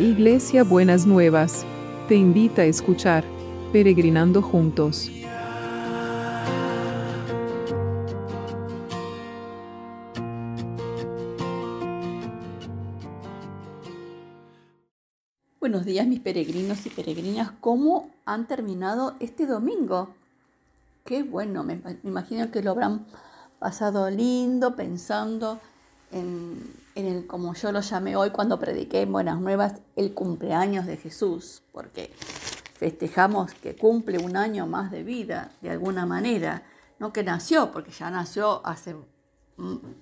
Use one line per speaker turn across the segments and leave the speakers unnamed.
Iglesia Buenas Nuevas, te invita a escuchar Peregrinando Juntos.
Buenos días mis peregrinos y peregrinas, ¿cómo han terminado este domingo? Qué bueno, me, imagino que lo habrán pasado lindo pensando en, como yo lo llamé hoy cuando prediqué en Buenas Nuevas, el cumpleaños de Jesús, porque festejamos que cumple un año más de vida, de alguna manera, no que nació, porque ya nació hace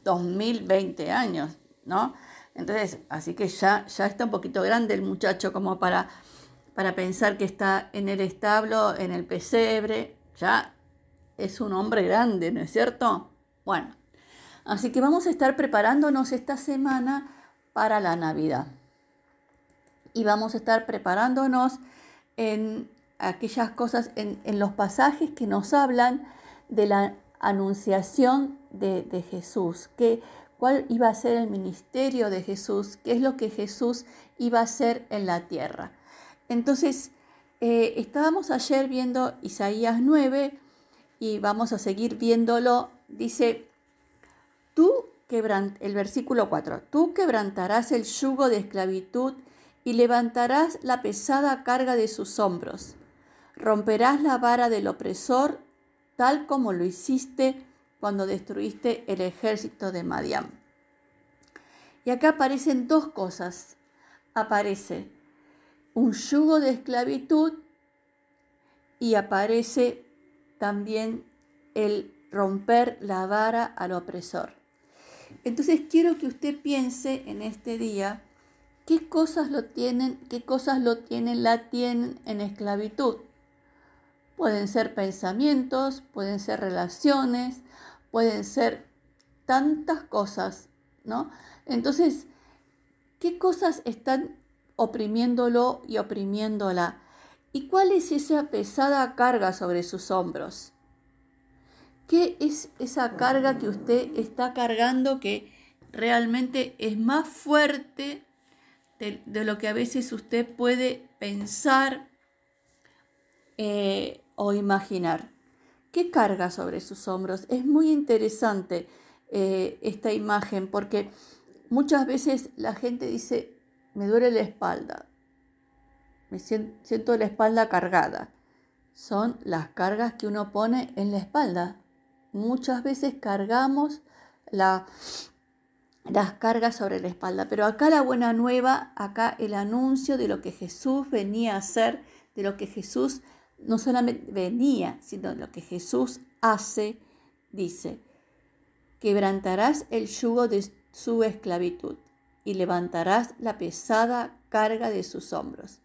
2020 años, ¿no? Entonces, así que ya, ya está un poquito grande el muchacho como para, para pensar que está en el establo, en el pesebre, ya es un hombre grande, ¿no es cierto? Bueno, Así que vamos a estar preparándonos esta semana para la Navidad. Y vamos a estar preparándonos en aquellas cosas, en, los pasajes que nos hablan de la anunciación de, Jesús, que, cuál iba a ser el ministerio de Jesús, qué es lo que Jesús iba a hacer en la tierra. Entonces, eh, estábamos ayer viendo Isaías 9 y vamos a seguir viéndolo. Dice, Tú el versículo 4, tú quebrantarás el yugo de esclavitud y levantarás la pesada carga de sus hombros. Romperás la vara del opresor, tal como lo hiciste cuando destruiste el ejército de Madián. Y acá aparecen dos cosas. Aparece un yugo de esclavitud y aparece también el romper la vara al opresor. Entonces quiero que usted piense en este día qué cosas lo tienen, qué cosas lo tienen, la tienen en esclavitud. Pueden ser pensamientos, pueden ser relaciones, pueden ser tantas cosas, ¿no? Entonces, ¿qué cosas están oprimiéndolo y oprimiéndola? ¿Y cuál es esa pesada carga sobre sus hombros? ¿Qué es esa carga que usted está cargando que realmente es más fuerte de, lo que a veces usted puede pensar eh, o imaginar? ¿Qué carga sobre sus hombros? Es muy interesante eh, esta imagen porque muchas veces la gente dice, me duele la espalda, me siento la espalda cargada. Son las cargas que uno pone en la espalda muchas veces cargamos las cargas sobre la espalda. Pero acá la buena nueva, acá el anuncio de lo que Jesús venía a hacer, de lo que Jesús no solamente venía, sino de lo que Jesús hace, dice, quebrantarás el yugo de su esclavitud y levantarás la pesada carga de sus hombros.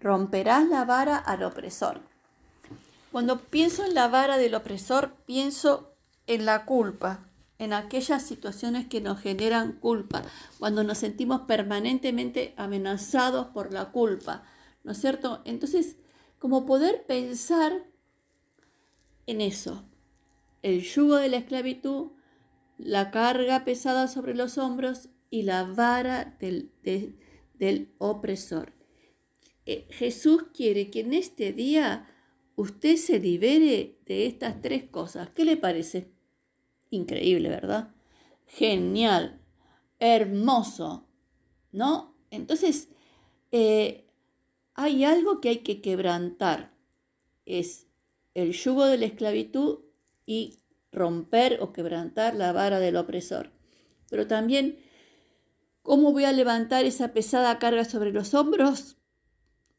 Romperás la vara al opresor. Cuando pienso en la vara del opresor, pienso en la culpa, en aquellas situaciones que nos generan culpa, cuando nos sentimos permanentemente amenazados por la culpa, ¿no es cierto? Entonces, como poder pensar en eso, el yugo de la esclavitud, la carga pesada sobre los hombros y la vara del, del opresor. Eh, Jesús quiere que en este día usted se libere de estas tres cosas. ¿Qué le parece? Increíble, ¿verdad? Genial, hermoso, ¿no? Entonces, eh, hay algo que hay que quebrantar. Es el yugo de la esclavitud y romper o quebrantar la vara del opresor. Pero también, ¿cómo voy a levantar esa pesada carga sobre los hombros?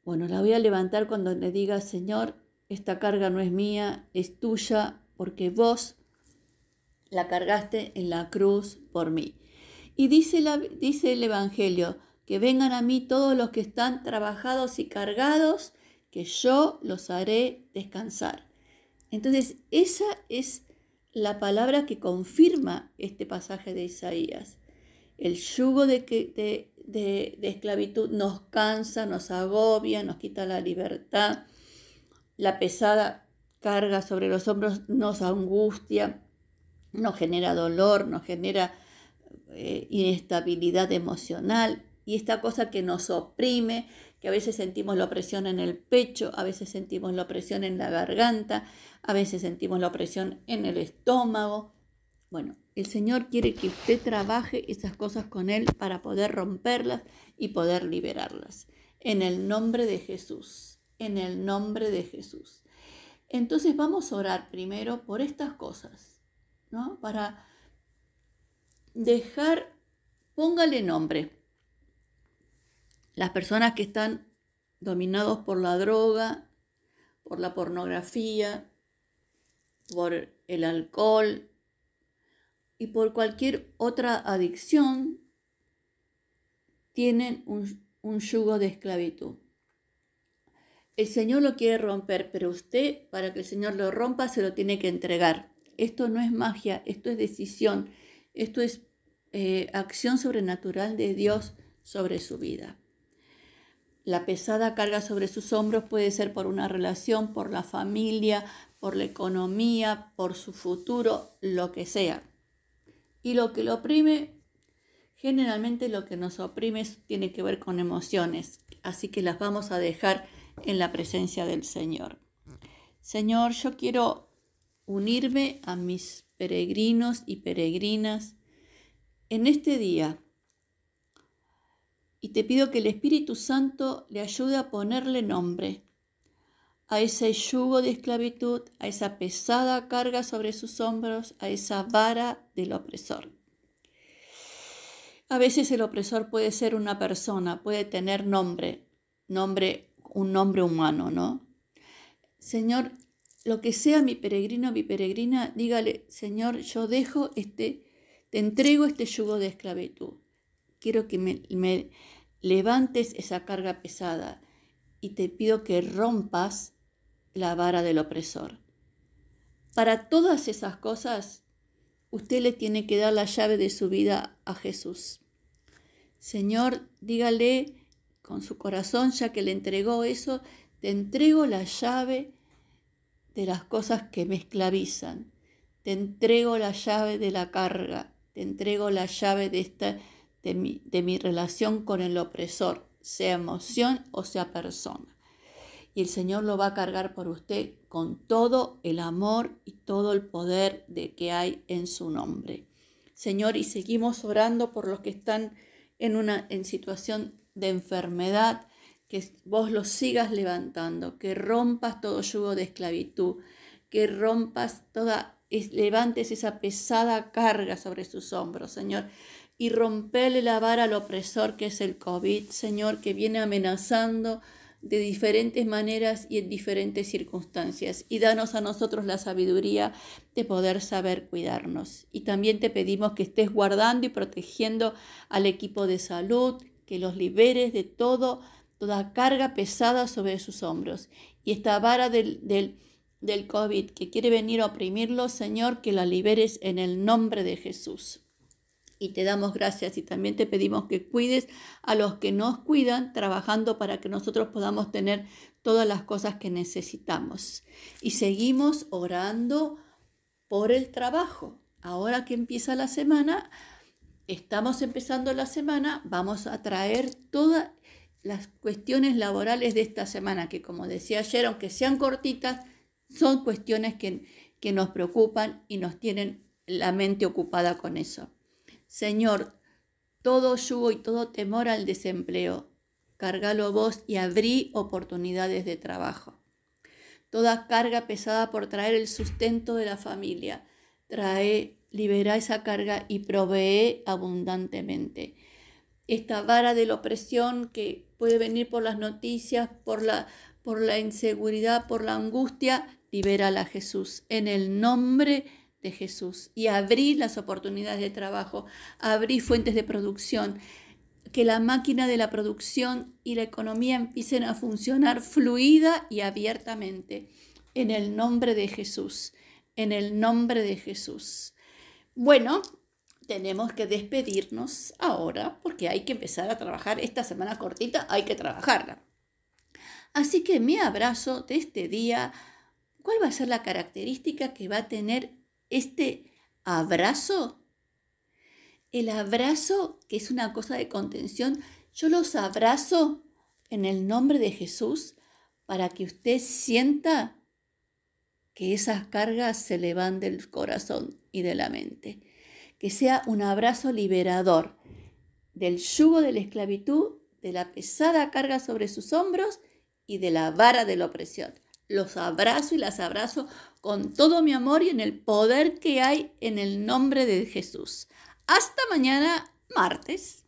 Bueno, la voy a levantar cuando le diga, Señor, esta carga no es mía, es tuya, porque vos la cargaste en la cruz por mí. Y dice, dice el Evangelio, que vengan a mí todos los que están trabajados y cargados, que yo los haré descansar. Entonces, esa es la palabra que confirma este pasaje de Isaías. El yugo de esclavitud nos cansa, nos agobia, nos quita la libertad la pesada carga sobre los hombros nos angustia, nos genera dolor, nos genera eh, inestabilidad emocional y esta cosa que nos oprime, que a veces sentimos la opresión en el pecho, a veces sentimos la opresión en la garganta, a veces sentimos la opresión en el estómago. Bueno, el Señor quiere que usted trabaje esas cosas con Él para poder romperlas y poder liberarlas. En el nombre de Jesús, en el nombre de Jesús. Entonces vamos a orar primero por estas cosas, ¿no? Para dejar, póngale nombre. Las personas que están dominados por la droga, por la pornografía, por el alcohol y por cualquier otra adicción, tienen un, un yugo de esclavitud. El Señor lo quiere romper, pero usted, para que el Señor lo rompa, se lo tiene que entregar. Esto no es magia, esto es decisión, esto es eh, acción sobrenatural de Dios sobre su vida. La pesada carga sobre sus hombros puede ser por una relación, por la familia, por la economía, por su futuro, lo que sea. Y lo que lo oprime, generalmente lo que nos oprime tiene que ver con emociones, así que las vamos a dejar en la presencia del Señor. Señor, yo quiero unirme a mis peregrinos y peregrinas en este día y te pido que el Espíritu Santo le ayude a ponerle nombre a ese yugo de esclavitud, a esa pesada carga sobre sus hombros, a esa vara del opresor. A veces el opresor puede ser una persona, puede tener nombre, nombre un nombre humano, ¿no? Señor, lo que sea mi peregrino, mi peregrina, dígale, Señor, yo dejo este, te entrego este yugo de esclavitud. Quiero que me, me levantes esa carga pesada y te pido que rompas la vara del opresor. Para todas esas cosas, usted le tiene que dar la llave de su vida a Jesús. Señor, dígale con su corazón, ya que le entregó eso, te entrego la llave de las cosas que me esclavizan, te entrego la llave de la carga, te entrego la llave de, esta, de, mi, de mi relación con el opresor, sea emoción o sea persona. Y el Señor lo va a cargar por usted con todo el amor y todo el poder de que hay en su nombre. Señor, y seguimos orando por los que están en una en situación de enfermedad, que vos los sigas levantando, que rompas todo yugo de esclavitud, que rompas toda, levantes esa pesada carga sobre sus hombros, Señor, y rompele la vara al opresor que es el COVID, Señor, que viene amenazando de diferentes maneras y en diferentes circunstancias. Y danos a nosotros la sabiduría de poder saber cuidarnos. Y también te pedimos que estés guardando y protegiendo al equipo de salud, que los liberes de todo, toda carga pesada sobre sus hombros. Y esta vara del, del, del COVID que quiere venir a oprimirlos, Señor, que la liberes en el nombre de Jesús. Y te damos gracias y también te pedimos que cuides a los que nos cuidan, trabajando para que nosotros podamos tener todas las cosas que necesitamos. Y seguimos orando por el trabajo. Ahora que empieza la semana, estamos empezando la semana, vamos a traer todas las cuestiones laborales de esta semana, que como decía ayer, aunque sean cortitas, son cuestiones que, que nos preocupan y nos tienen la mente ocupada con eso. Señor, todo yugo y todo temor al desempleo, cargalo vos y abrí oportunidades de trabajo. Toda carga pesada por traer el sustento de la familia, trae libera esa carga y provee abundantemente. Esta vara de la opresión que puede venir por las noticias, por la, por la inseguridad, por la angustia, libérala Jesús en el nombre de Jesús y abrir las oportunidades de trabajo, abrir fuentes de producción, que la máquina de la producción y la economía empiecen a funcionar fluida y abiertamente en el nombre de Jesús, en el nombre de Jesús. Bueno, tenemos que despedirnos ahora porque hay que empezar a trabajar esta semana cortita, hay que trabajarla. Así que mi abrazo de este día, ¿cuál va a ser la característica que va a tener este abrazo? El abrazo, que es una cosa de contención, Yo los abrazo en el nombre de Jesús para que usted sienta que esas cargas se le van del corazón y de la mente. Que sea un abrazo liberador del yugo de la esclavitud, de la pesada carga sobre sus hombros y de la vara de la opresión. Los abrazo y las abrazo con todo mi amor y en el poder que hay en el nombre de Jesús. Hasta mañana, martes.